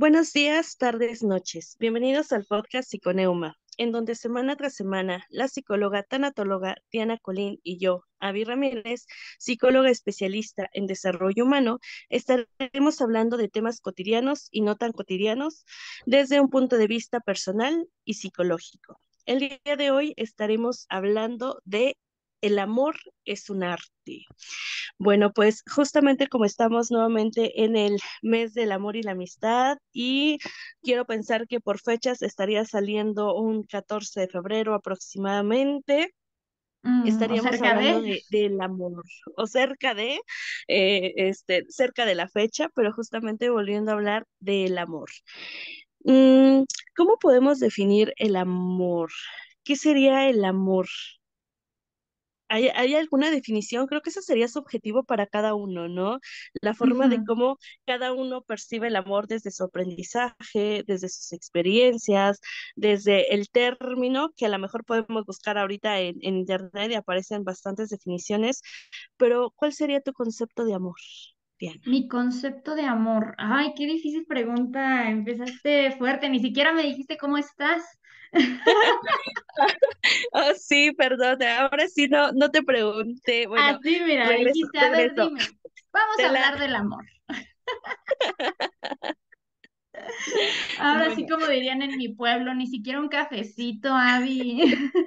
Buenos días, tardes, noches. Bienvenidos al podcast Psiconeuma, en donde semana tras semana la psicóloga tanatóloga Diana Colín y yo, Avi Ramírez, psicóloga especialista en desarrollo humano, estaremos hablando de temas cotidianos y no tan cotidianos desde un punto de vista personal y psicológico. El día de hoy estaremos hablando de el amor es un arte. Bueno, pues justamente como estamos nuevamente en el mes del amor y la amistad y quiero pensar que por fechas estaría saliendo un 14 de febrero aproximadamente. Mm, estaríamos hablando de... de, del amor o cerca de, eh, este, cerca de la fecha, pero justamente volviendo a hablar del amor. Mm, ¿Cómo podemos definir el amor? ¿Qué sería el amor? ¿Hay, hay alguna definición? Creo que eso sería subjetivo para cada uno, ¿no? La forma de cómo cada uno percibe el amor desde su aprendizaje, desde sus experiencias, desde el término, que a lo mejor podemos buscar ahorita en, en internet y aparecen bastantes definiciones, pero ¿cuál sería tu concepto de amor, Diana? Mi concepto de amor. Ay, qué difícil pregunta. Empezaste fuerte, ni siquiera me dijiste cómo estás. Oh, sí, perdón, ahora sí no, no te pregunté. Bueno, Así, mira, regreso, dijiste, a ver, dime. Vamos a la, hablar del amor. Ahora sí, bueno, como dirían en mi pueblo, ni siquiera un cafecito, Abby.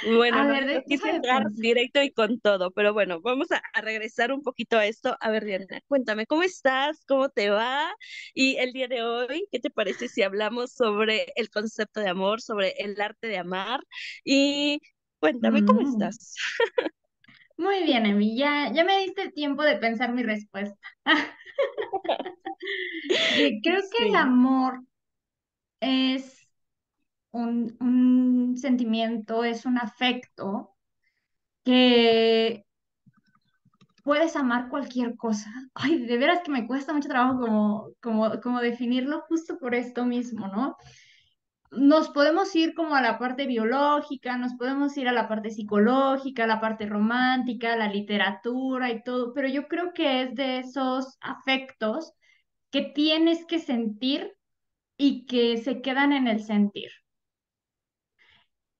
Bueno, A ver, quise entrar directo y con todo, pero bueno, vamos a, a regresar un poquito a esto. A ver, Diana, cuéntame, ¿cómo estás? ¿Cómo te va? Y el día de hoy, ¿qué te parece si hablamos sobre el concepto de amor, sobre el arte de amar? Y cuéntame, ¿cómo Mm, estás? Muy bien, Emi, ya, ya me diste tiempo de pensar mi respuesta. Eh, Creo que el amor es un, un sentimiento, es un afecto que puedes amar cualquier cosa. Ay, de veras que me cuesta mucho trabajo como, como, como definirlo justo por esto mismo, ¿no? Nos podemos ir como a la parte biológica, nos podemos ir a la parte psicológica, a la parte romántica, la literatura y todo, pero yo creo que es de esos afectos que tienes que sentir y que se quedan en el sentir.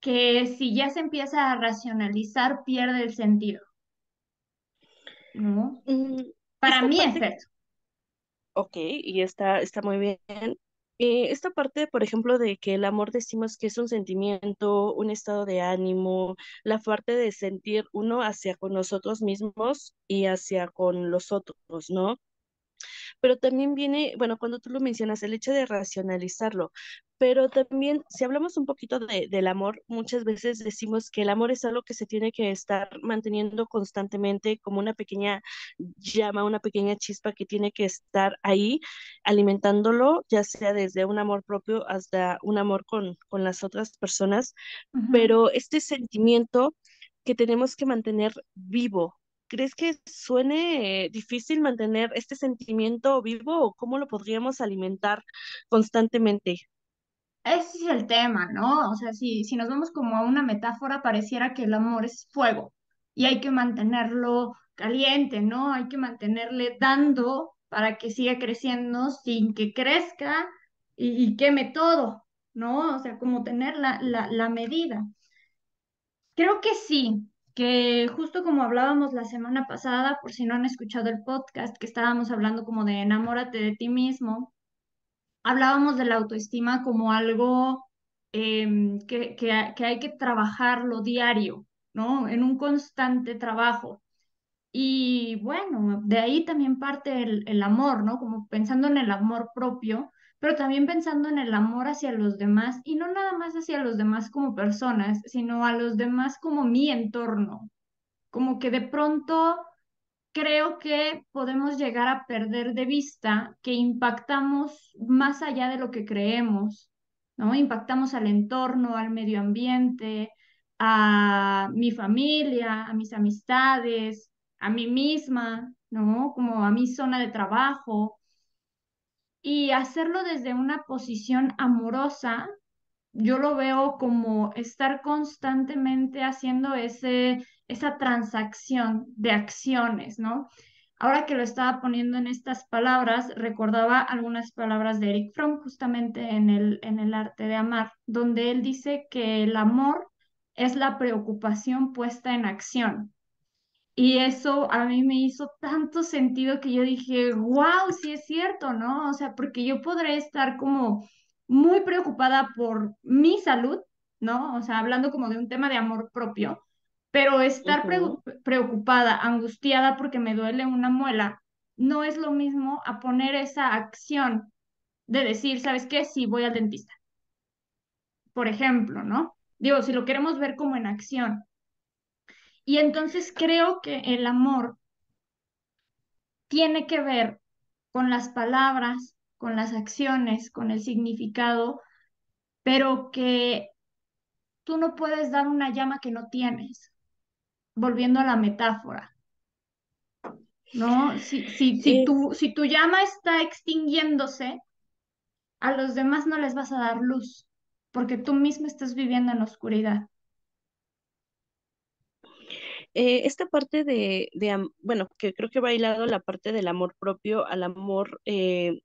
que si ya se empieza a racionalizar, pierde el sentido, ¿no? Mm, Para mí es eso. ok, y está, está muy bien. Eh, esta parte, por ejemplo, de que el amor decimos que es un sentimiento, un estado de ánimo, la parte de sentir uno hacia con nosotros mismos y hacia con los otros, ¿no? Pero también viene, bueno, cuando tú lo mencionas, el hecho de racionalizarlo, pero también, si hablamos un poquito de, del amor, muchas veces decimos que el amor es algo que se tiene que estar manteniendo constantemente como una pequeña llama, una pequeña chispa que tiene que estar ahí alimentándolo, ya sea desde un amor propio hasta un amor con, con las otras personas, pero este sentimiento que tenemos que mantener vivo. ¿Crees que suene eh, difícil mantener este sentimiento vivo o cómo lo podríamos alimentar constantemente? Ese es el tema, ¿no? O sea, si, si nos vamos como a una metáfora, pareciera que el amor es fuego y hay que mantenerlo caliente, ¿no? Hay que mantenerle dando para que siga creciendo sin que crezca y, queme todo, ¿no? O sea, como tener la, la, la medida. Creo que sí, que justo como hablábamos la semana pasada, por si no han escuchado el podcast, que estábamos hablando como de enamórate de ti mismo, hablábamos de la autoestima como algo em, que, que, que hay que trabajarlo diario, ¿no? En un constante trabajo. Y bueno, de ahí también parte el, el amor, ¿no? Como pensando en el amor propio, pero también pensando en el amor hacia los demás y no nada más hacia los demás como personas, sino a los demás como mi entorno. Como que de pronto creo que podemos llegar a perder de vista que impactamos más allá de lo que creemos, ¿no? Impactamos al entorno, al medio ambiente, a mi familia, a mis amistades, a mí misma, ¿no? Como a mi zona de trabajo. Y hacerlo desde una posición amorosa, yo lo veo como estar constantemente haciendo ese, esa transacción de acciones, ¿no? ahora que lo estaba poniendo en estas palabras, recordaba algunas palabras de Eric Fromm justamente en el, en el arte de amar, donde él dice que el amor es la preocupación puesta en acción. Y eso a mí me hizo tanto sentido que yo dije, wow, sí es cierto, ¿no? O sea, porque yo podré estar como muy preocupada por mi salud, ¿no? O sea, hablando como de un tema de amor propio, pero estar preocupada, angustiada porque me duele una muela, no es lo mismo a poner esa acción de decir, ¿sabes qué? Sí, voy al dentista. Por ejemplo, ¿no? Digo, si lo queremos ver como en acción. Y entonces creo que el amor tiene que ver con las palabras, con las acciones, con el significado, pero que tú no puedes dar una llama que no tienes, volviendo a la metáfora. ¿No? Si, si, si, tu, si tu llama está extinguiéndose, a los demás no les vas a dar luz, porque tú mismo estás viviendo en oscuridad. Eh, esta parte de, de, bueno, que creo que va hilado la parte del amor propio al amor eh,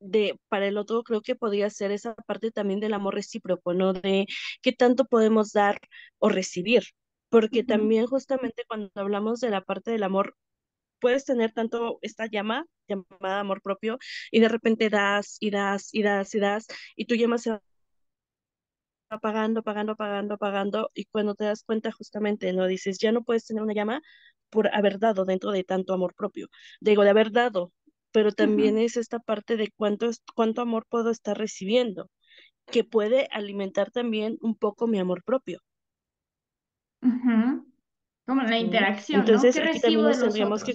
de para el otro, creo que podría ser esa parte también del amor recíproco, ¿no? De qué tanto podemos dar o recibir, porque también justamente cuando hablamos de la parte del amor, puedes tener tanto esta llama llamada amor propio y de repente das y das y das y das y tu llama se apagando, apagando, apagando, apagando, y cuando te das cuenta justamente, ¿no? Dices, ya no puedes tener una llama por haber dado dentro de tanto amor propio. Digo, de haber dado, pero también es esta parte de cuánto, cuánto amor puedo estar recibiendo, que puede alimentar también un poco mi amor propio. Como la interacción, Entonces, ¿no? ¿Qué aquí también nos tendríamos que...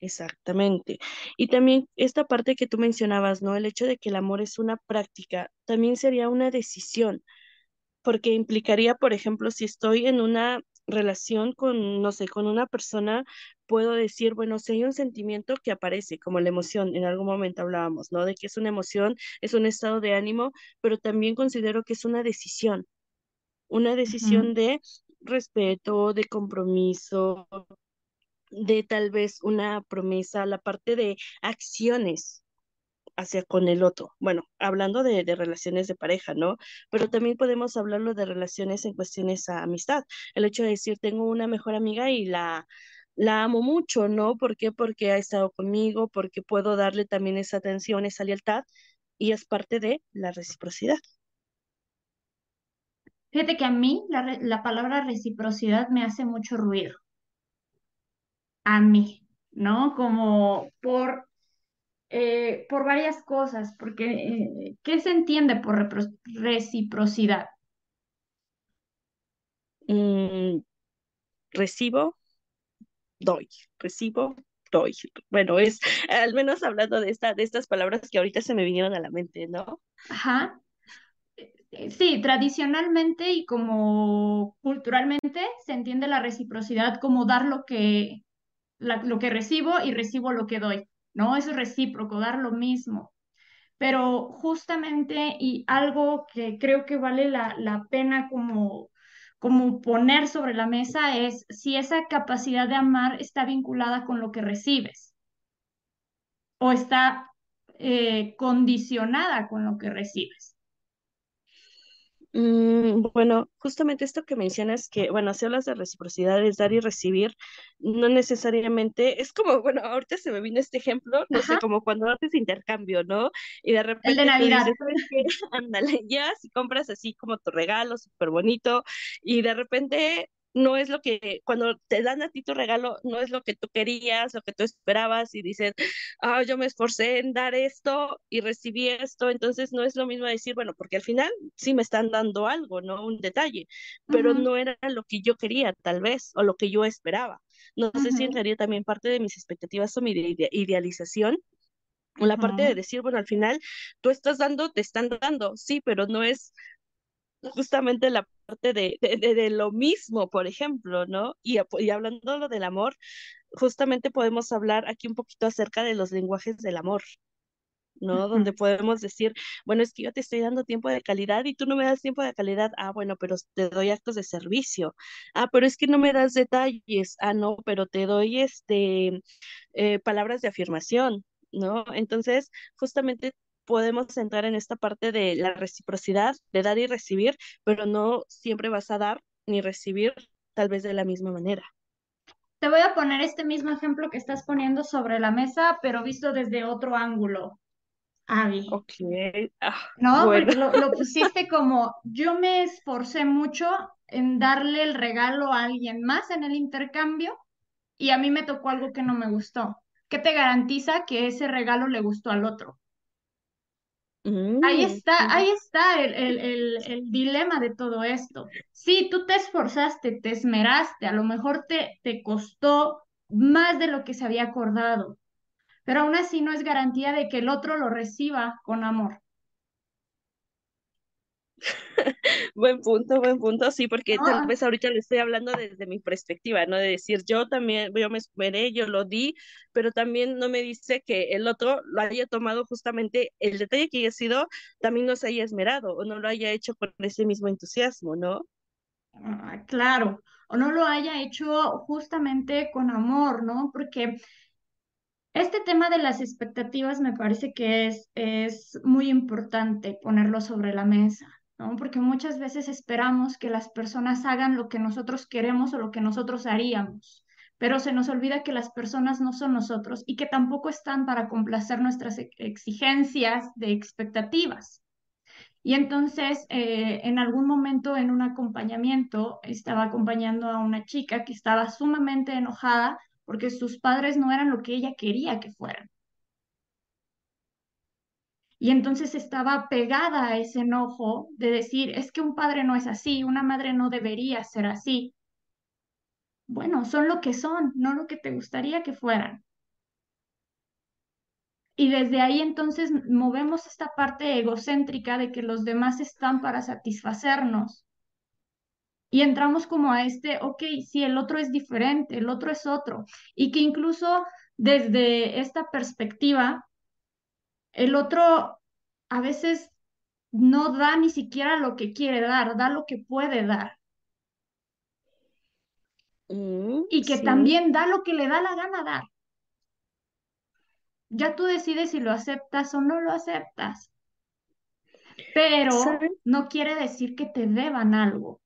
Exactamente. Y también esta parte que tú mencionabas, ¿no? El hecho de que el amor es una práctica, también sería una decisión, porque implicaría, por ejemplo, si estoy en una relación con, no sé, con una persona, puedo decir, bueno, si hay un sentimiento que aparece, como la emoción, en algún momento hablábamos, ¿no? De que es una emoción, es un estado de ánimo, pero también considero que es una decisión, una decisión de respeto, de compromiso, de tal vez una promesa, la parte de acciones hacia con el otro. Bueno, hablando de, relaciones de pareja, ¿no? Pero también podemos hablarlo de relaciones en cuestiones a amistad. El hecho de decir, tengo una mejor amiga y la, la amo mucho, ¿no? ¿Por qué? Porque ha estado conmigo, porque puedo darle también esa atención, esa lealtad, y es parte de la reciprocidad. Fíjate que a mí la, la palabra reciprocidad me hace mucho ruido a mí, ¿no? Como por, eh, por varias cosas, porque eh, ¿qué se entiende por reciprocidad? Mm, recibo, doy, recibo, doy. Bueno, es al menos hablando de, esta, de estas palabras que ahorita se me vinieron a la mente, ¿no? Ajá. Eh, sí, tradicionalmente y como culturalmente se entiende la reciprocidad como dar lo que, lo que recibo y recibo lo que doy, ¿no? Eso es recíproco, dar lo mismo. Pero justamente, y algo que creo que vale la, la pena como, como poner sobre la mesa es si esa capacidad de amar está vinculada con lo que recibes o está eh, condicionada con lo que recibes. Mm, bueno, justamente esto que mencionas que, bueno, si hablas de reciprocidad, es dar y recibir, no necesariamente, es como, bueno, ahorita se me vino este ejemplo, no sé, como cuando haces intercambio, ¿no? Y de repente El de Navidad. Ándale, ya, si compras así como tu regalo, súper bonito, y de repente no es lo que, cuando te dan a ti tu regalo, no es lo que tú querías, lo que tú esperabas y dices, ah, yo me esforcé en dar esto y recibí esto, entonces no es lo mismo decir, bueno, porque al final sí me están dando algo, ¿no? Un detalle, pero no era lo que yo quería, tal vez, o lo que yo esperaba. No sé si entraría también parte de mis expectativas o mi idealización, o la parte de decir, bueno, al final tú estás dando, te están dando, sí, pero no es justamente la parte de, de, lo mismo, por ejemplo, ¿no? Y, y hablando lo del amor, justamente podemos hablar aquí un poquito acerca de los lenguajes del amor. ¿no? Donde podemos decir, bueno, es que yo te estoy dando tiempo de calidad y tú no me das tiempo de calidad. Ah, bueno, pero te doy actos de servicio. Ah, pero es que no me das detalles. Ah, no, pero te doy este eh, palabras de afirmación, ¿no? Entonces, justamente podemos entrar en esta parte de la reciprocidad, de dar y recibir, pero no siempre vas a dar ni recibir tal vez de la misma manera. Te voy a poner este mismo ejemplo que estás poniendo sobre la mesa, pero visto desde otro ángulo, Abby. Ok, ah, ¿No? bueno. Porque lo, lo pusiste como yo me esforcé mucho en darle el regalo a alguien más en el intercambio y a mí me tocó algo que no me gustó. ¿Qué te garantiza que ese regalo le gustó al otro? Ahí Mm, está, ahí está el, el, el, el dilema de todo esto. Sí, tú te esforzaste, te esmeraste, a lo mejor te, te costó más de lo que se había acordado, pero aún así no es garantía de que el otro lo reciba con amor, Buen punto, buen punto, sí, porque tal ¿no? vez ahorita le estoy hablando desde mi perspectiva, ¿no? De decir, yo también, yo me esmeré, yo lo di, pero también no me dice que el otro lo haya tomado justamente el detalle que haya sido, también no se haya esmerado o no lo haya hecho con ese mismo entusiasmo, ¿no? Ah, claro, o no lo haya hecho justamente con amor, ¿no? Porque este tema de las expectativas me parece que es, es muy importante ponerlo sobre la mesa, ¿no? Porque muchas veces esperamos que las personas hagan lo que nosotros queremos o lo que nosotros haríamos, pero se nos olvida que las personas no son nosotros y que tampoco están para complacer nuestras e- exigencias de expectativas. Y entonces, eh, en algún momento en un acompañamiento, estaba acompañando a una chica que estaba sumamente enojada porque sus padres no eran lo que ella quería que fueran. Y entonces estaba pegada a ese enojo de decir, es que un padre no es así, una madre no debería ser así. Bueno, son lo que son, no lo que te gustaría que fueran. Y desde ahí entonces movemos esta parte egocéntrica de que los demás están para satisfacernos Y entramos como a este, ok, si el otro es diferente, el otro es otro. Y que incluso desde esta perspectiva, el otro a veces no da ni siquiera lo que quiere dar, da lo que puede dar. Mm, Y que sí, también da lo que le da la gana dar. Ya tú decides si lo aceptas o no lo aceptas. Pero no quiere decir que te deban algo.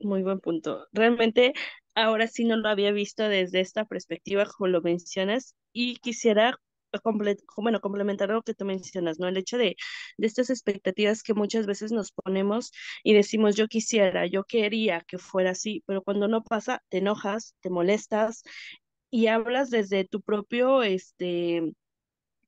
Muy buen punto. Realmente ahora sí no lo había visto desde esta perspectiva como lo mencionas y quisiera comple- bueno, complementar lo que tú mencionas, ¿no? El hecho de, de estas expectativas que muchas veces nos ponemos y decimos yo quisiera, yo quería que fuera así, pero cuando no pasa, te enojas, te molestas y hablas desde tu propio, este,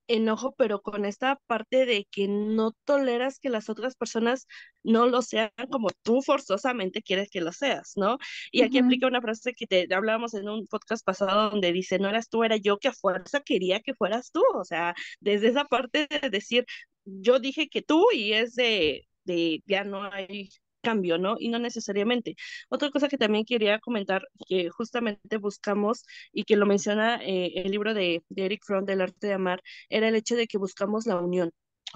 enojo, pero con esta parte de que no toleras que las otras personas no lo sean como tú forzosamente quieres que lo seas, ¿no? Y aquí Ujú, aplica una frase que te hablábamos en un podcast pasado donde dice, no eras tú, era yo que a fuerza quería que fueras tú, o sea, desde esa parte de decir, yo dije que tú y es de, de ya no hay cambio, ¿no? Y no necesariamente. Otra cosa que también quería comentar, que justamente buscamos y que lo menciona eh, el libro de, de Eric Fromm del arte de amar, era el hecho de que buscamos la unión.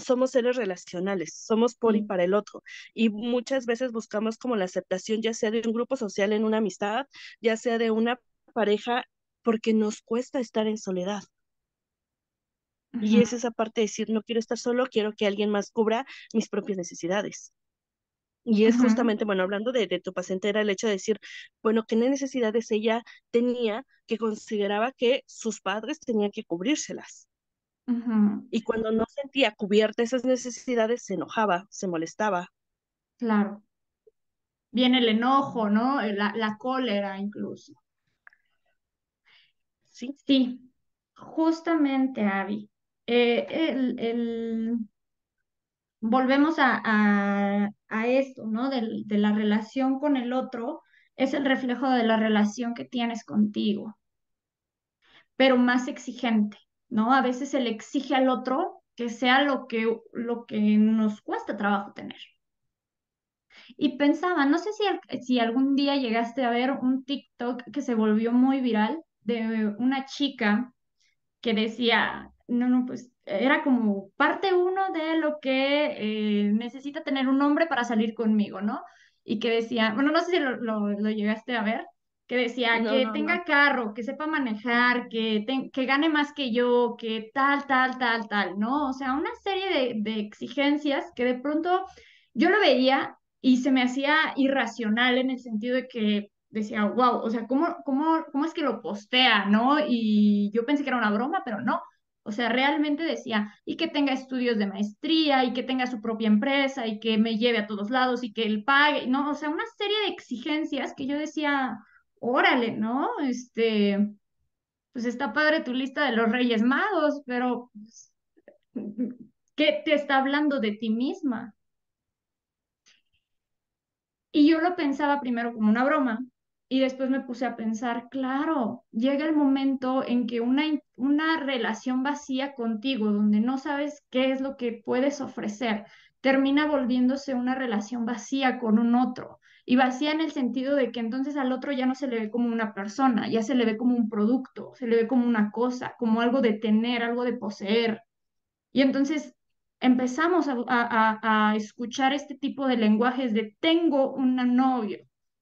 Somos seres relacionales, somos por y Sí. para el otro. Y muchas veces buscamos como la aceptación, ya sea de un grupo social en una amistad, ya sea de una pareja, porque nos cuesta estar en soledad. Y Ujú, es esa parte de decir, no quiero estar solo, quiero que alguien más cubra mis propias necesidades. Y es justamente, bueno, hablando de, de tu paciente, era el hecho de decir, bueno, qué necesidades ella tenía que consideraba que sus padres tenían que cubrírselas. Y cuando no sentía cubierta esas necesidades, se enojaba, se molestaba. Claro. Viene el enojo, ¿no? La, la cólera incluso. Sí, Sí, justamente, Abby. Eh, el, el- volvemos a, a, esto, ¿no? Del- de la relación con el otro, es el reflejo de la relación que tienes contigo, pero más exigente, ¿no? A veces se le exige al otro que sea lo que, lo que nos cuesta trabajo tener. Y pensaba, no sé si, si algún día llegaste a ver un TikTok que se volvió muy viral de una chica que decía, no, no, pues era como parte uno de lo que eh, necesita tener un hombre para salir conmigo, ¿no? Y que decía, bueno, no sé si lo, lo, lo llegaste a ver, que decía No, que no, no. tenga carro, que sepa manejar, que, ten- que gane más que yo, que tal, tal, tal, tal, ¿no? O sea, una serie de, de exigencias que de pronto yo lo veía y se me hacía irracional en el sentido de que decía, wow, o sea, ¿cómo, cómo, cómo es que lo postea, ¿no? Y yo pensé que era una broma, pero no. O sea, realmente decía, y que tenga estudios de maestría, y que tenga su propia empresa, y que me lleve a todos lados, y que él pague, ¿no? O sea, una serie de exigencias que yo decía, órale, ¿no? Este, pues está padre tu lista de los Reyes Magos, pero pues, ¿qué te está hablando de ti misma? Y yo lo pensaba primero como una broma y después me puse a pensar, claro, llega el momento en que una, una relación vacía contigo, donde no sabes qué es lo que puedes ofrecer, termina volviéndose una relación vacía con un otro. Y vacía en el sentido de que entonces al otro ya no se le ve como una persona, ya se le ve como un producto, se le ve como una cosa, como algo de tener, algo de poseer. Y entonces empezamos a, a- a- escuchar este tipo de lenguajes de tengo un novio,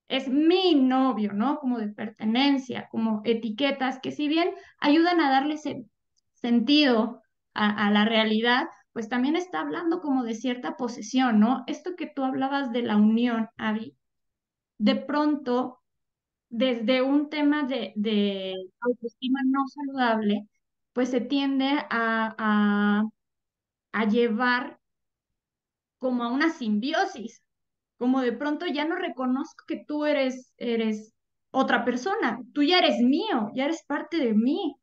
es mi novio, ¿no? Como de pertenencia, como etiquetas que si bien ayudan a darle ese sentido a, la realidad, pues también está hablando como de cierta posesión, ¿no? Esto que tú hablabas de la unión, Abby, de pronto, desde un tema de, de autoestima no saludable, pues se tiende a, a llevar como a una simbiosis, como de pronto ya no reconozco que tú eres, eres otra persona, tú ya eres mío, ya eres parte de mí.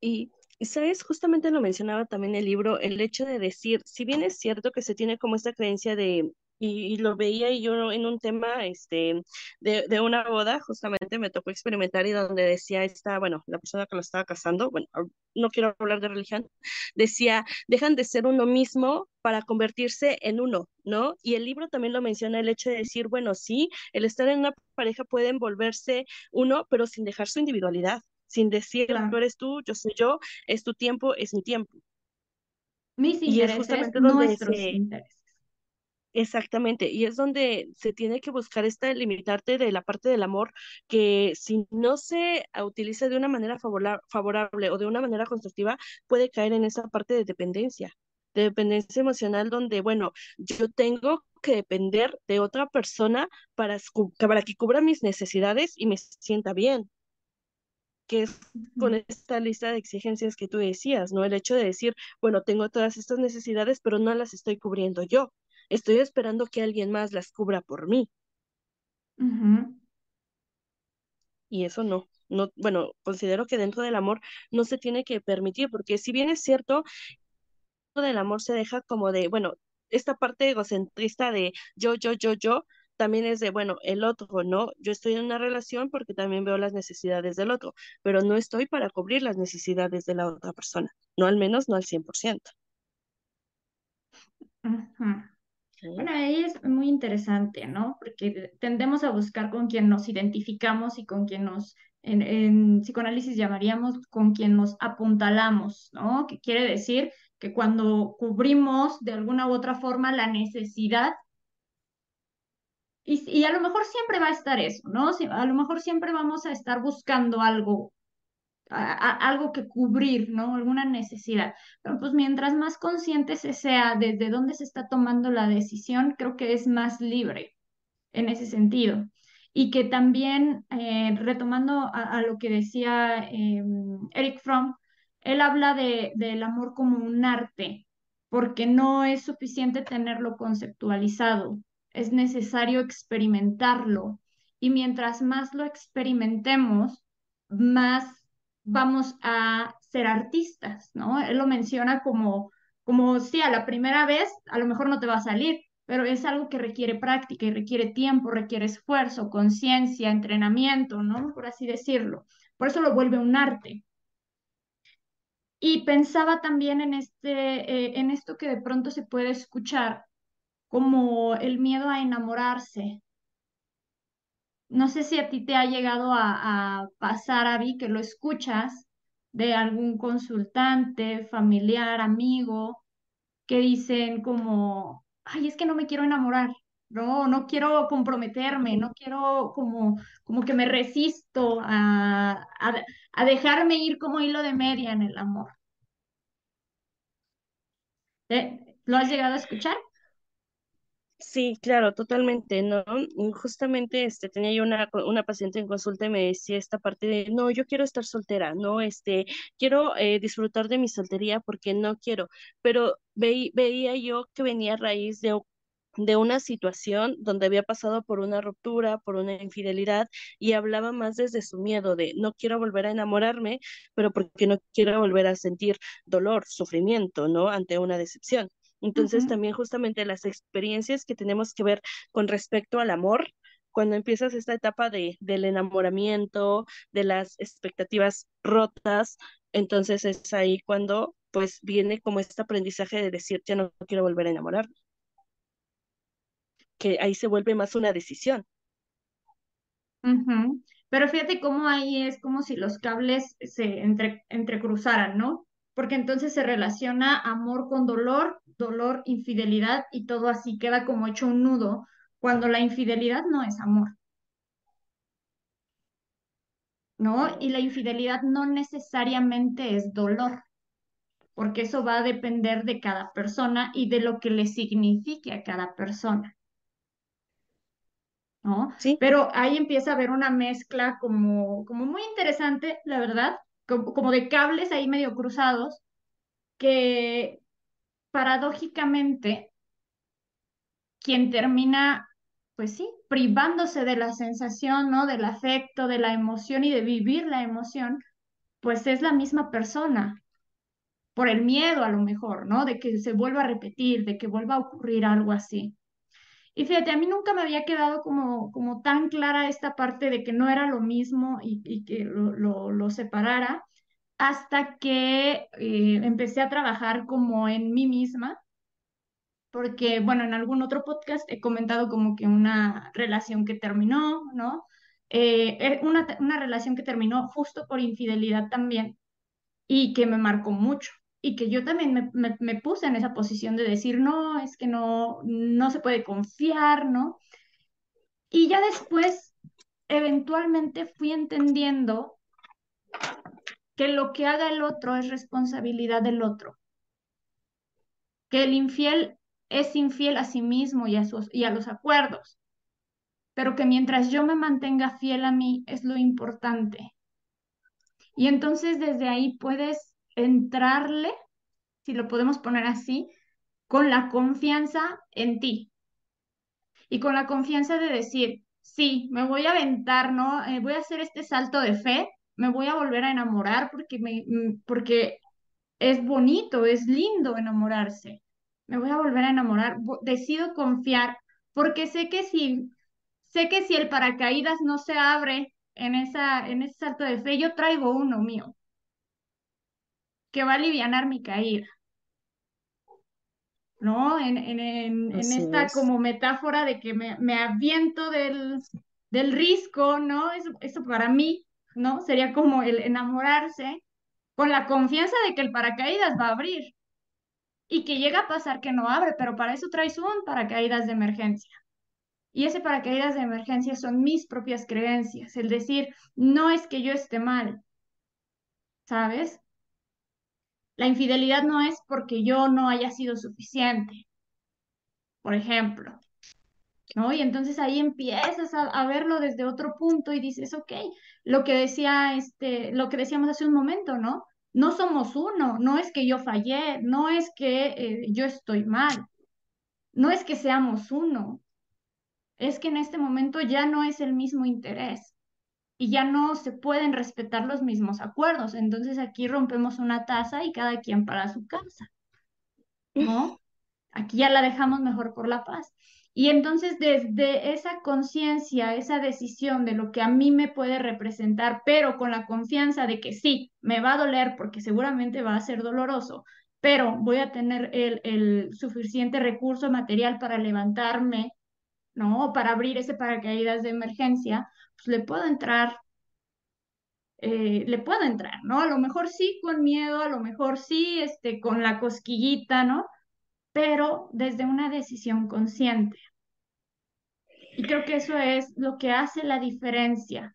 Y, y, sabes, justamente lo mencionaba también el libro, el hecho de decir, si bien es cierto que se tiene como esta creencia de, y, y lo veía y yo en un tema este, de, de una boda, justamente me tocó experimentar y donde decía esta, bueno, la persona que lo estaba casando, bueno, no quiero hablar de religión, decía, dejan de ser uno mismo para convertirse en uno, ¿no? Y el libro también lo menciona el hecho de decir, bueno, sí, el estar en una pareja puede envolverse uno, pero sin dejar su individualidad sin decir tú eres tú, yo soy yo, es tu tiempo, es mi tiempo. Mis Y es justamente donde nuestros se, intereses. Exactamente, y es donde se tiene que buscar esta limitarte de la parte del amor, que si no se utiliza de una manera favorable, favorable o de una manera constructiva, puede caer en esa parte de dependencia, de dependencia emocional donde, bueno, yo tengo que depender de otra persona para, para que cubra mis necesidades y me sienta bien. que es con esta lista de exigencias que tú decías, ¿no? El hecho de decir, bueno, tengo todas estas necesidades, pero no las estoy cubriendo yo. Estoy esperando que alguien más las cubra por mí. Y eso no. No, bueno, considero que dentro del amor no se tiene que permitir, porque si bien es cierto, del amor se deja como de, bueno, esta parte egocentrista de yo, yo, yo, yo, también es de, bueno, el otro, ¿no? Yo estoy en una relación porque también veo las necesidades del otro, pero no estoy para cubrir las necesidades de la otra persona, no al menos no al 100%. ujú. ¿sí? Bueno, ahí es muy interesante, ¿no? Porque tendemos a buscar con quien nos identificamos y con quien nos, en, en psicoanálisis llamaríamos con quien nos apuntalamos, ¿no? Que quiere decir que cuando cubrimos de alguna u otra forma la necesidad, y, y a lo mejor siempre va a estar eso, ¿no? A lo mejor siempre vamos a estar buscando algo a- a- algo que cubrir, ¿no? Alguna necesidad. Pero pues mientras más consciente se sea desde dónde se está tomando la decisión, creo que es más libre en ese sentido. Y que también, eh, retomando a, a lo que decía eh, Eric Fromm, él habla de, del amor como un arte, porque no es suficiente tenerlo conceptualizado, es necesario experimentarlo. Y mientras más lo experimentemos, más vamos a ser artistas, ¿no? Él lo menciona como, como, sí, a la primera vez a lo mejor no te va a salir, pero es algo que requiere práctica y requiere tiempo, requiere esfuerzo, conciencia, entrenamiento, ¿no? Por así decirlo. Por eso lo vuelve un arte. Y pensaba también en este, eh, en esto que de pronto se puede escuchar como el miedo a enamorarse. No sé si a ti te ha llegado a, a pasar, Avi, que lo escuchas de algún consultante, familiar, amigo, que dicen como, ay, es que no me quiero enamorar, no, no quiero comprometerme, no quiero como, como que me resisto a, a, dejarme ir como hilo de media en el amor. ¿Eh? ¿Lo has llegado a escuchar? Sí, claro, totalmente, ¿no? Justamente este, tenía yo una, una paciente en consulta y me decía esta parte de, no, yo quiero estar soltera, no, este, quiero eh, disfrutar de mi soltería porque no quiero, pero veí- veía yo que venía a raíz de, de una situación donde había pasado por una ruptura, por una infidelidad y hablaba más desde su miedo de, no quiero volver a enamorarme, pero porque no quiero volver a sentir dolor, sufrimiento, ¿no? Ante una decepción. Entonces, también justamente las experiencias que tenemos que ver con respecto al amor, cuando empiezas esta etapa de, del enamoramiento, de las expectativas rotas, entonces es ahí cuando pues viene como este aprendizaje de decir, ya no quiero volver a enamorar, que ahí se vuelve más una decisión. Pero fíjate cómo ahí es como si los cables se entre, entrecruzaran, ¿no? Porque entonces se relaciona amor con dolor, dolor, infidelidad y todo así queda como hecho un nudo, cuando la infidelidad no es amor, ¿no? Y la infidelidad no necesariamente es dolor, porque eso va a depender de cada persona y de lo que le signifique a cada persona. ¿no? Sí, Pero ahí empieza a haber una mezcla como, como muy interesante, la verdad, como, de cables ahí medio cruzados, que paradójicamente quien termina, pues sí, privándose de la sensación, ¿no? Del afecto, de la emoción y de vivir la emoción, pues es la misma persona, por el miedo a lo mejor, ¿no? De que se vuelva a repetir, de que vuelva a ocurrir algo así. Y fíjate, a mí nunca me había quedado como, como tan clara esta parte de que no era lo mismo y, y que lo, lo, separara hasta que eh, empecé a trabajar como en mí misma, porque, bueno, en algún otro podcast he comentado como que una relación que terminó, ¿no? Eh, eh, una, una relación que terminó justo por infidelidad también y que me marcó mucho. Y que yo también me, me, puse en esa posición de decir, no, es que no, no se puede confiar, ¿no? Y ya después, eventualmente fui entendiendo que lo que haga el otro es responsabilidad del otro, que el infiel es infiel a sí mismo y a, sus, y a los acuerdos, pero que mientras yo me mantenga fiel a mí es lo importante. Y entonces desde ahí puedes entrarle, si lo podemos poner así, con la confianza en ti y con la confianza de decir, sí, me voy a aventar, ¿no? Eh, voy a hacer este salto de fe, me voy a volver a enamorar porque, me, mm, porque es bonito, es lindo enamorarse. Me voy a volver a enamorar, decido confiar porque sé que si, sé que si el paracaídas no se abre en esa, en ese salto de fe, yo traigo uno mío que va a alivianar mi caída. ¿no? En, en, en, esta es. como metáfora de que me, me aviento del, del risco, ¿no? Eso, eso para mí, ¿no? Sería como el enamorarse con la confianza de que el paracaídas va a abrir y que llega a pasar que no abre, pero para eso traes un paracaídas de emergencia. Y ese paracaídas de emergencia son mis propias creencias, el decir, no es que yo esté mal, ¿sabes? La infidelidad no es porque yo no haya sido suficiente, por ejemplo. ¿no? Y entonces ahí empiezas a, verlo desde otro punto y dices, ok, lo que decía este, lo que decíamos hace un momento, ¿no? No somos uno, no es que yo fallé, no es que eh, yo estoy mal, no es que seamos uno, es que en este momento ya no es el mismo interés y ya no se pueden respetar los mismos acuerdos. Entonces aquí rompemos una taza y cada quien para su casa, ¿no? Aquí ya la dejamos mejor por la paz. Y entonces desde esa conciencia, esa decisión de lo que a mí me puede representar, pero con la confianza de que sí, me va a doler porque seguramente va a ser doloroso, pero voy a tener el, el suficiente recurso material para levantarme, ¿no? Para abrir ese paracaídas de emergencia, pues le puedo entrar eh, le puedo entrar, ¿no? A lo mejor sí con miedo, a lo mejor sí este, con la cosquillita, ¿no? Pero desde una decisión consciente. Y creo que eso es lo que hace la diferencia.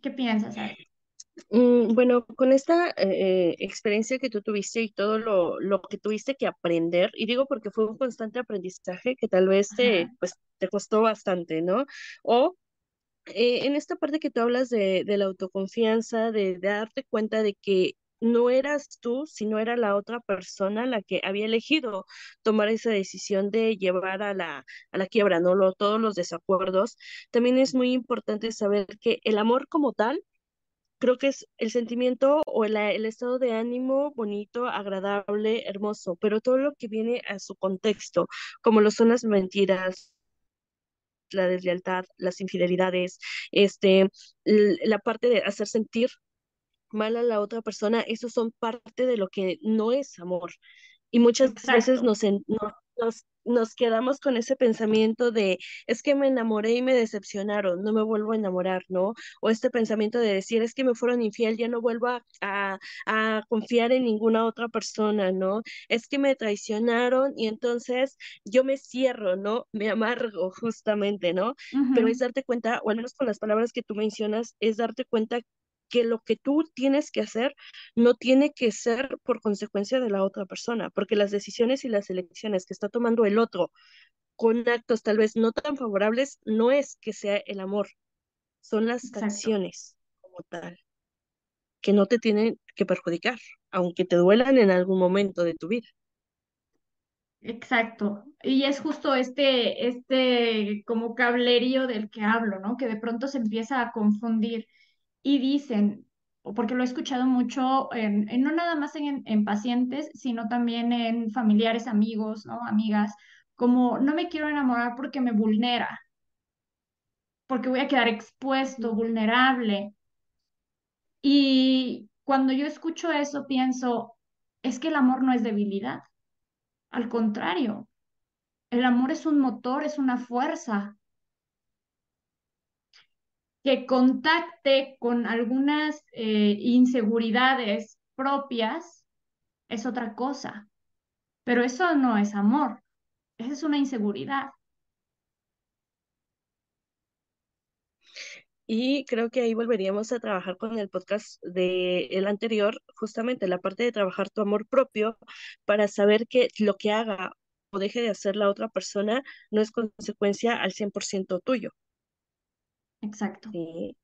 ¿Qué piensas, Ari? Mm, Bueno, con esta eh, experiencia que tú tuviste y todo lo, lo que tuviste que aprender, y digo porque fue un constante aprendizaje que tal vez te, pues, te costó bastante, ¿no? O eh, en esta parte que tú hablas de, de la autoconfianza, de, de darte cuenta de que no eras tú, sino era la otra persona la que había elegido tomar esa decisión de llevar a la, a la quiebra, ¿no? Lo- todos los desacuerdos. También es muy importante saber que el amor como tal, creo que es el sentimiento o el, el estado de ánimo bonito, agradable, hermoso, pero todo lo que viene a su contexto, como lo son las mentiras la deslealtad, las infidelidades, este, la parte de hacer sentir mal a la otra persona, esos son parte de lo que no es amor. Y muchas veces nos, nos, nos quedamos con ese pensamiento de, es que me enamoré y me decepcionaron, no me vuelvo a enamorar, ¿no? O este pensamiento de decir, es que me fueron infiel, ya no vuelvo a, a, a confiar en ninguna otra persona, ¿no? Es que me traicionaron y entonces yo me cierro, ¿no? Me amargo justamente, ¿no? Pero es darte cuenta, o al menos con las palabras que tú mencionas, es darte cuenta que lo que tú tienes que hacer no tiene que ser por consecuencia de la otra persona, porque las decisiones y las elecciones que está tomando el otro con actos tal vez no tan favorables no es que sea el amor, son las exacto. acciones como tal, que no te tienen que perjudicar, aunque te duelan en algún momento de tu vida. Exacto. Y es justo este, este como cablerío del que hablo, ¿no? Que de pronto se empieza a confundir y dicen, porque lo he escuchado mucho, en, en no nada más en, en pacientes, sino también en familiares, amigos, ¿no? Amigas, como no me quiero enamorar porque me vulnera, porque voy a quedar expuesto, vulnerable. Y cuando yo escucho eso, pienso, es que el amor no es debilidad, al contrario. El amor es un motor, es una fuerza que contacte con algunas eh, inseguridades propias es otra cosa, pero eso no es amor, esa es una inseguridad. Y creo que ahí volveríamos a trabajar con el podcast de el anterior, justamente la parte de trabajar tu amor propio para saber que lo que haga o deje de hacer la otra persona no es consecuencia al 100% tuyo, Exacto. ¿sí?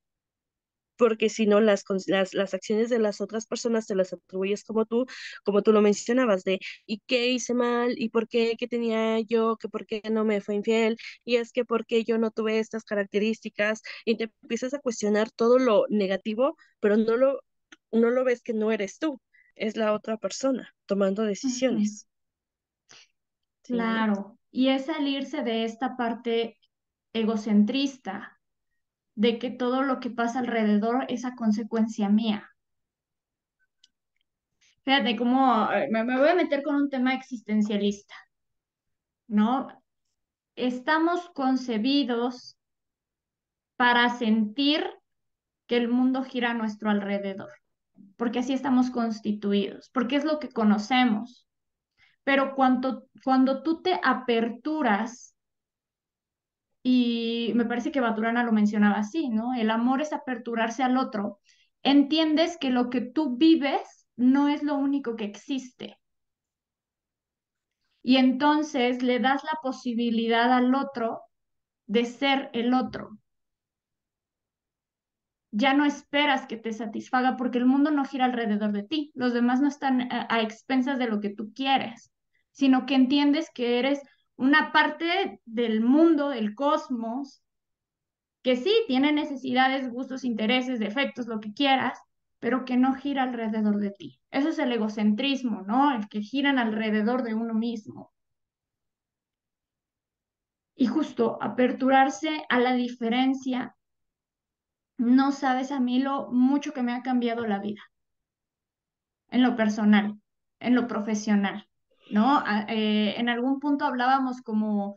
Porque si no, las, las, las acciones de las otras personas te las atribuyes como tú, como tú lo mencionabas, de ¿y qué hice mal? ¿Y por qué? ¿Qué tenía yo? ¿Que por qué no me fue infiel? Y es que por qué yo no tuve estas características? Y te empiezas a cuestionar todo lo negativo, pero no lo, no lo ves que no eres tú, es la otra persona tomando decisiones, ¿sí? Claro. Y es salirse de esta parte egocentrista, de que todo lo que pasa alrededor es a consecuencia mía. Fíjate cómo eh, me, me voy a meter con un tema existencialista, ¿no? Estamos concebidos para sentir que el mundo gira a nuestro alrededor, porque así estamos constituidos, porque es lo que conocemos. Pero cuando, cuando tú te aperturas, y me parece que Baturana lo mencionaba así, ¿no? El amor es aperturarse al otro, entiendes que lo que tú vives no es lo único que existe. Y entonces le das la posibilidad al otro de ser el otro. ya no esperas que te satisfaga porque el mundo no gira alrededor de ti, los demás no están a, a expensas de lo que tú quieres, sino que entiendes que eres una parte del mundo, del cosmos, que sí tiene necesidades, gustos, intereses, defectos, lo que quieras, pero que no gira alrededor de ti. Eso es el egocentrismo, ¿no? El que giran alrededor de uno mismo. Y justo aperturarse a la diferencia, no sabes a mí lo mucho que me ha cambiado la vida. en lo personal, en lo profesional, ¿no? Eh, en algún punto hablábamos como,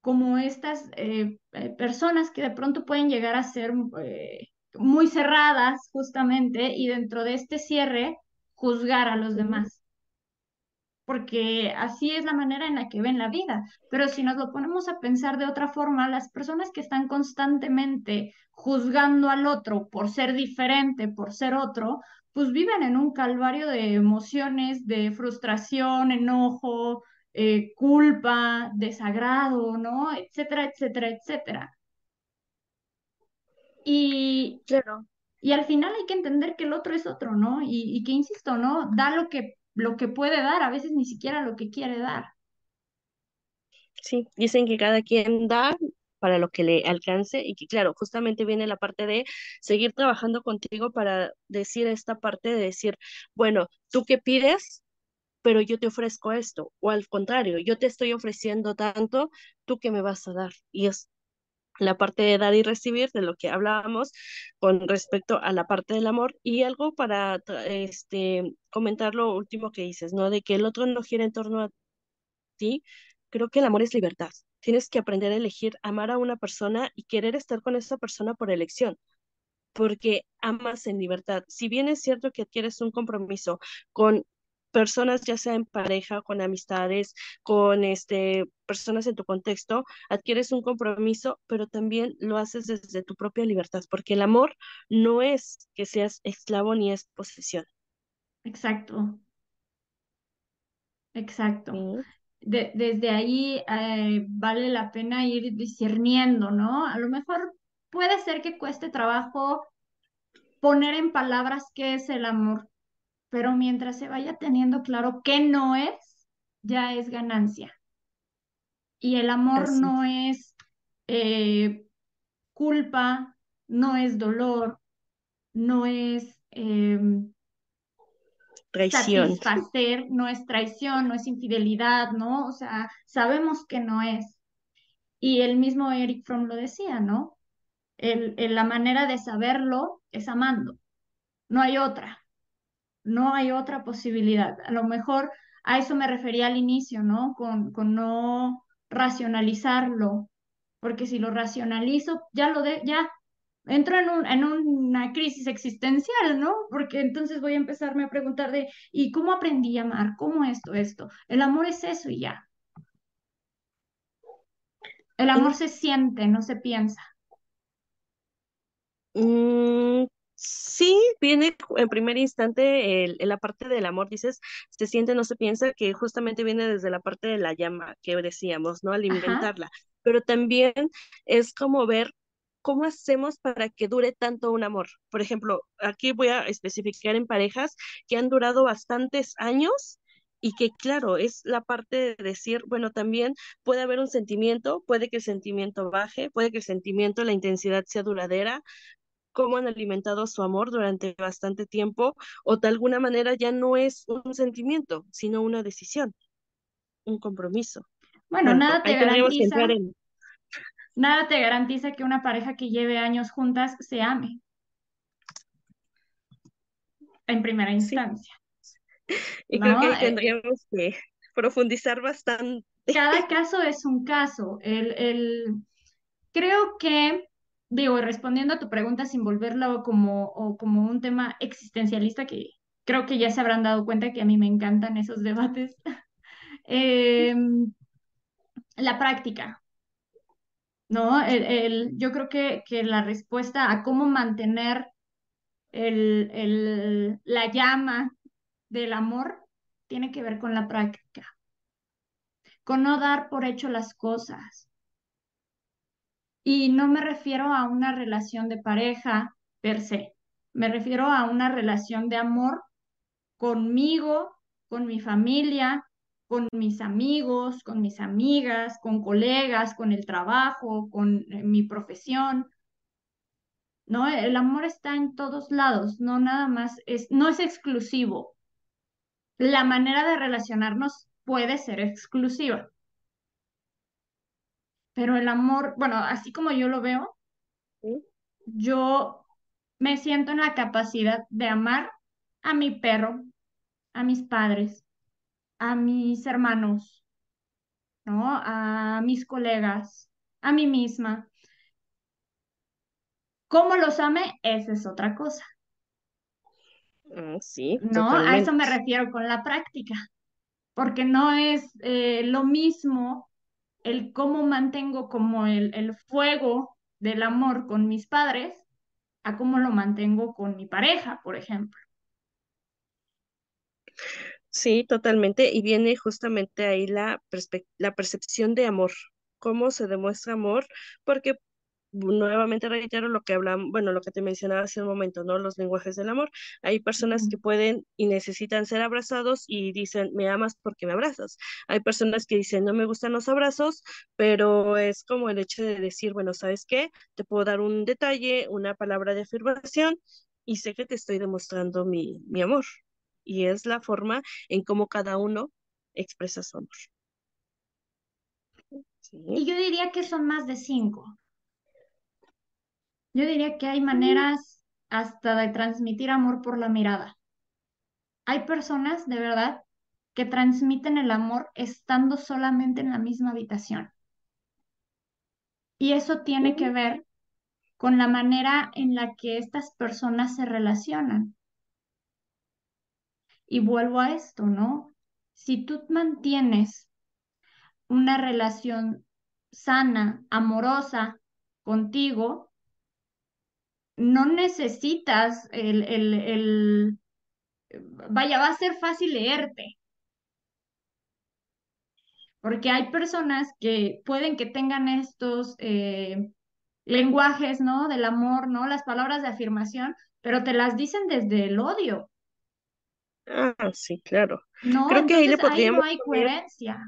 como estas eh, eh, personas que de pronto pueden llegar a ser eh, muy cerradas justamente y dentro de este cierre juzgar a los demás. Porque así es la manera en la que ven la vida. Pero si nos lo ponemos a pensar de otra forma, las personas que están constantemente juzgando al otro por ser diferente, por ser otro, pues viven en un calvario de emociones, de frustración, enojo, eh, culpa, desagrado, ¿no? Etcétera, etcétera, etcétera. Y, Claro, y al final hay que entender que el otro es otro, ¿no? Y, y que, insisto, ¿no? Da lo que, lo que puede dar, a veces ni siquiera lo que quiere dar. sí, dicen que cada quien da para lo que le alcance y que claro, justamente viene la parte de seguir trabajando contigo para decir esta parte de decir, bueno, ¿tú qué pides? pero yo te ofrezco esto, o al contrario, yo te estoy ofreciendo tanto, ¿tú qué me vas a dar? Y es la parte de dar y recibir, de lo que hablábamos con respecto a la parte del amor, y algo para este, comentar lo último que dices, ¿no? De que el otro no gira en torno a ti, creo que el amor es libertad. Tienes que aprender a elegir amar a una persona y querer estar con esa persona por elección porque amas en libertad. Si bien es cierto que adquieres un compromiso con personas, ya sea en pareja, con amistades, con este, personas en tu contexto, adquieres un compromiso, pero también lo haces desde tu propia libertad, porque el amor no es que seas esclavo ni es posesión. Exacto, exacto. ¿sí? De- desde ahí eh, vale la pena ir discerniendo, ¿no? A lo mejor puede ser que cueste trabajo poner en palabras qué es el amor, pero mientras se vaya teniendo claro qué no es, ya es ganancia. Y el amor Así, no es eh, culpa, no es dolor, no es em, satisfacer, no es traición, no es infidelidad, ¿no? O sea, sabemos que no es. Y el mismo Eric Fromm lo decía, ¿no? El- la manera de saberlo es amando, no hay otra. no hay otra posibilidad. A lo mejor a eso me refería al inicio, ¿no? Con, con no racionalizarlo, porque si lo racionalizo, ya lo de, ya entro en, un, en una crisis existencial, ¿no? Porque entonces voy a empezarme a preguntar de, ¿y cómo aprendí a amar? ¿Cómo esto, esto? El amor es eso y ya. El amor Sí, se siente, no se piensa. Mm, sí, viene en primer instante el, en la parte del amor, dices, se siente, no se piensa, que justamente viene desde la parte de la llama que decíamos, ¿no? Ajá. Alimentarla. Pero también es como ver cómo hacemos para que dure tanto un amor. Por ejemplo, aquí voy a especificar en parejas que han durado bastantes años. Y que claro, es la parte de decir, bueno, también puede haber un sentimiento, puede que el sentimiento baje, puede que el sentimiento, la intensidad sea duradera, cómo han alimentado su amor durante bastante tiempo o de alguna manera ya no es un sentimiento, sino una decisión, un compromiso. Bueno, nada te garantiza, en, nada te garantiza que una pareja que lleve años juntas se ame en primera sí, instancia. y creo que Eh, tendríamos que profundizar bastante. cada caso es un caso. El, el, creo que, digo, respondiendo a tu pregunta sin volverlo como, o como un tema existencialista, que creo que ya se habrán dado cuenta que a mí me encantan esos debates, eh, la práctica, ¿no? El, el- yo creo que, que la respuesta a cómo mantener el, el, la llama del amor tiene que ver con la práctica, con no dar por hecho las cosas Y no me refiero a una relación de pareja per se, me refiero a una relación de amor conmigo, con mi familia, con mis amigos, con mis amigas, con colegas, con el trabajo, con eh, mi profesión, ¿no? El amor está en todos lados, no nada más es, no es exclusivo. La manera de relacionarnos puede ser exclusiva, pero el amor, bueno, así como yo lo veo, ¿sí? yo me siento en la capacidad de amar a mi perro, a mis padres, a mis hermanos, ¿no? A mis colegas, a mí misma, ¿Cómo los ame? Esa es otra cosa, Ah, sí, ¿no? A eso me refiero con la práctica, porque no es eh, lo mismo el cómo mantengo como el, el fuego del amor con mis padres a cómo lo mantengo con mi pareja, por ejemplo. Sí, totalmente. Y viene justamente ahí la, la percepción de amor, cómo se demuestra amor, porque nuevamente reitero lo que hablamos, bueno, lo que te mencionaba hace un momento, ¿no? Los lenguajes del amor. Hay personas que pueden y necesitan ser abrazados y dicen, me amas porque me abrazas. Hay personas que dicen, no me gustan los abrazos, pero es como el hecho de decir, bueno, ¿sabes qué? Te puedo dar un detalle, una palabra de afirmación y sé que te estoy demostrando mi, mi amor. Y es la forma en cómo cada uno expresa su amor. Y yo diría que son más de cinco. Yo diría que hay Mm, maneras hasta de transmitir amor por la mirada. Hay personas, de verdad, que transmiten el amor estando solamente en la misma habitación. Y eso tiene que mm, ver con la manera en la que estas personas se relacionan. Y vuelvo a esto, ¿no? Si tú mantienes una relación sana, amorosa contigo, no necesitas el, el, el, vaya, va a ser fácil leerte, porque hay personas que pueden que tengan estos eh, lenguajes, ¿no? Del amor, ¿no? Las palabras de afirmación, pero te las dicen desde el odio, Ah, sí, claro. ¿no? Creo que ahí le ahí no podríamos hay poner coherencia.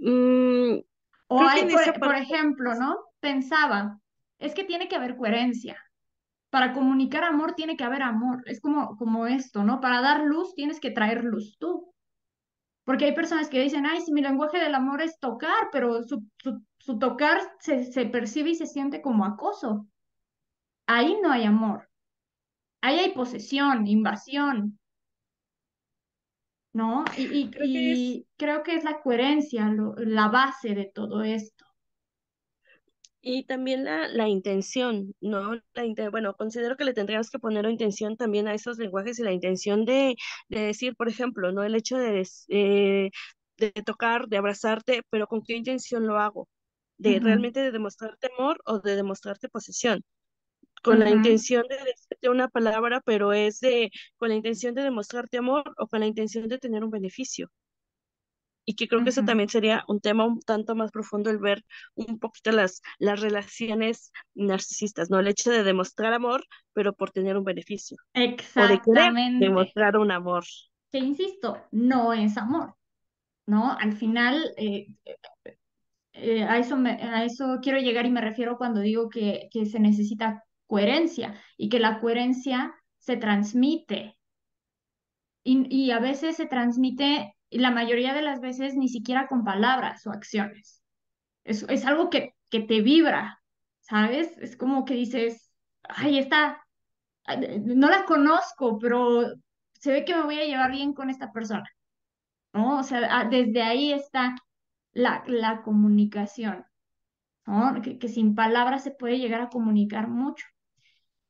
Mm, O hay, por, por ejemplo, ¿no? Pensaba, es que tiene que haber coherencia. Para comunicar amor tiene que haber amor. Es como, como esto, ¿no? Para dar luz tienes que traer luz tú. Porque hay personas que dicen, ay, si mi lenguaje del amor es tocar, pero su, su, su tocar se, se percibe y se siente como acoso. Ahí no hay amor. Ahí hay posesión, invasión, ¿no? Y, y, creo que es, y creo que es la coherencia, lo- la base de todo esto. y también la, la intención, ¿no? La bueno, considero que le tendríamos que poner intención también a esos lenguajes y la intención de, de decir, por ejemplo, ¿no? El hecho de, eh, de tocar, de abrazarte, pero ¿con qué intención lo hago? ¿De realmente de demostrarte amor o de demostrarte posesión? Con la ujú, intención de decirte una palabra, pero es de, con la intención de demostrarte amor o con la intención de tener un beneficio. Y que creo que eso también sería un tema un tanto más profundo el ver un poquito las, las relaciones narcisistas, ¿no? El hecho de demostrar amor, pero por tener un beneficio, o de Exactamente. demostrar un amor. Que insisto, no es amor, ¿no? Al final, eh, eh, a eso me- a eso quiero llegar y me refiero cuando digo que, que se necesita coherencia y que la coherencia se transmite y, y a veces se transmite, la mayoría de las veces ni siquiera con palabras o acciones. Es, es algo que, que te vibra, ¿sabes? Es como que dices, ay, esta, no la conozco, pero se ve que me voy a llevar bien con esta persona, ¿no? O sea, ah, desde ahí está la, la comunicación, ¿no? Que, que sin palabras se puede llegar a comunicar mucho,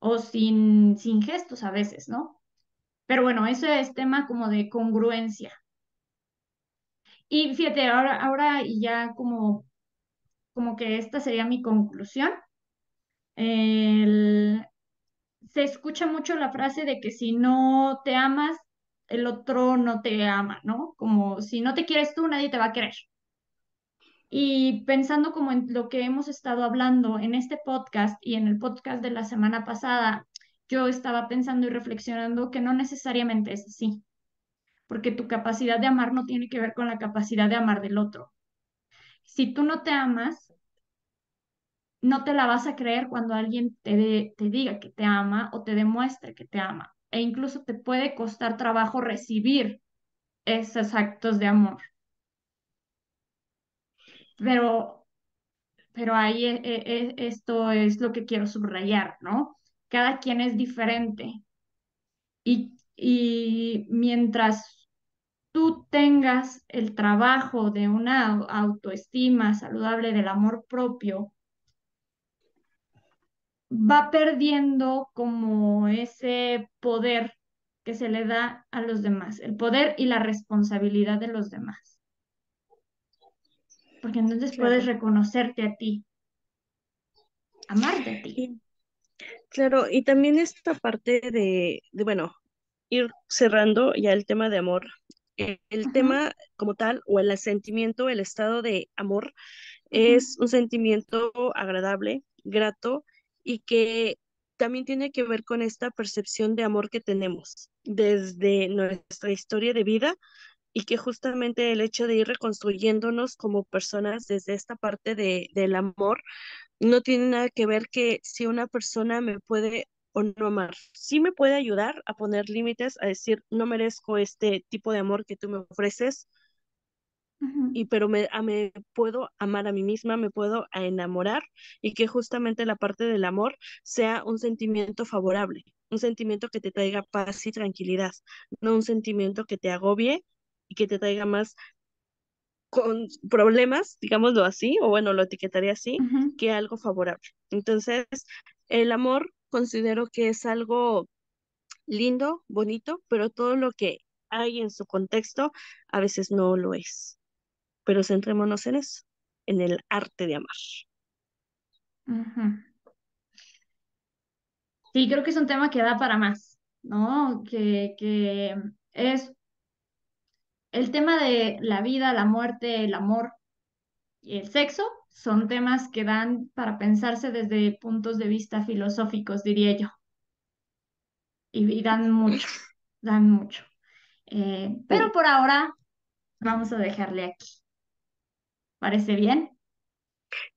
o sin, sin gestos a veces, ¿no? Pero bueno, eso es tema como de congruencia. Y fíjate, ahora, ahora y ya como, como que esta sería mi conclusión. Se escucha mucho la frase de que si no te amas, el otro no te ama, ¿no? Como si no te quieres tú, nadie te va a querer. Y pensando como en lo que hemos estado hablando en este podcast y en el podcast de la semana pasada, yo estaba pensando y reflexionando que no necesariamente es así, porque tu capacidad de amar no tiene que ver con la capacidad de amar del otro. Si tú no te amas, no te la vas a creer cuando alguien te, te diga que te ama o te demuestre que te ama. E incluso te puede costar trabajo recibir esos actos de amor. Pero, pero ahí e- e- e- esto es lo que quiero subrayar, ¿no? Cada quien es diferente y, y mientras tú tengas el trabajo de una autoestima saludable del amor propio, va perdiendo como ese poder que se le da a los demás, el poder y la responsabilidad de los demás. Porque entonces puedes reconocerte a ti, amarte a ti. claro, y también esta parte de, de, bueno, ir cerrando ya el tema de amor. El tema como tal, o el sentimiento, el estado de amor, es un sentimiento agradable, grato, y que también tiene que ver con esta percepción de amor que tenemos desde nuestra historia de vida y que justamente el hecho de ir reconstruyéndonos como personas desde esta parte de, del amor no tiene nada que ver que si una persona me puede o no amar. Sí me puede ayudar a poner límites, a decir, no merezco este tipo de amor que tú me ofreces, y pero me, me, puedo amar a mí misma, me puedo enamorar y que justamente la parte del amor sea un sentimiento favorable, un sentimiento que te traiga paz y tranquilidad, no un sentimiento que te agobie y que te traiga más con problemas, digámoslo así, o bueno, lo etiquetaría así, que algo favorable. Entonces, el amor considero que es algo lindo, bonito, pero todo lo que hay en su contexto a veces no lo es pero centrémonos en eso, en el arte de amar. Sí, creo que es un tema que da para más, ¿no? Que, que es el tema de la vida, la muerte, el amor y el sexo son temas que dan para pensarse desde puntos de vista filosóficos, diría yo. Y, dan mucho, dan mucho. Eh, pero por ahora vamos a dejarle aquí. ¿Parece bien?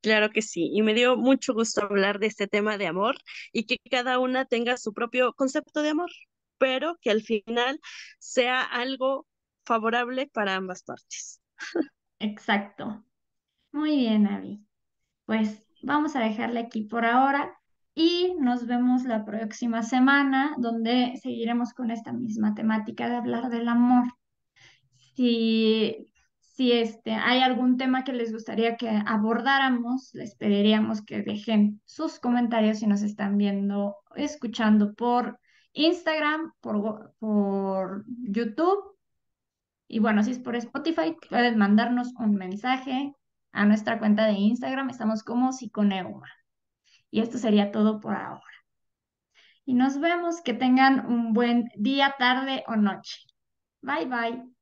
Claro que sí, y me dio mucho gusto hablar de este tema de amor y que cada una tenga su propio concepto de amor, pero que al final sea algo favorable para ambas partes. Exacto. Muy bien, Abby. Pues vamos a dejarle aquí por ahora y nos vemos la próxima semana donde seguiremos con esta misma temática de hablar del amor. Si si este, hay algún tema que les gustaría que abordáramos, les pediríamos que dejen sus comentarios si nos están viendo, escuchando por Instagram, por, por YouTube. Y bueno, si es por Spotify, pueden mandarnos un mensaje a nuestra cuenta de Instagram. Estamos como Psiconeuma. Y esto sería todo por ahora. Y nos vemos. Que tengan un buen día, tarde o noche. Bye bye.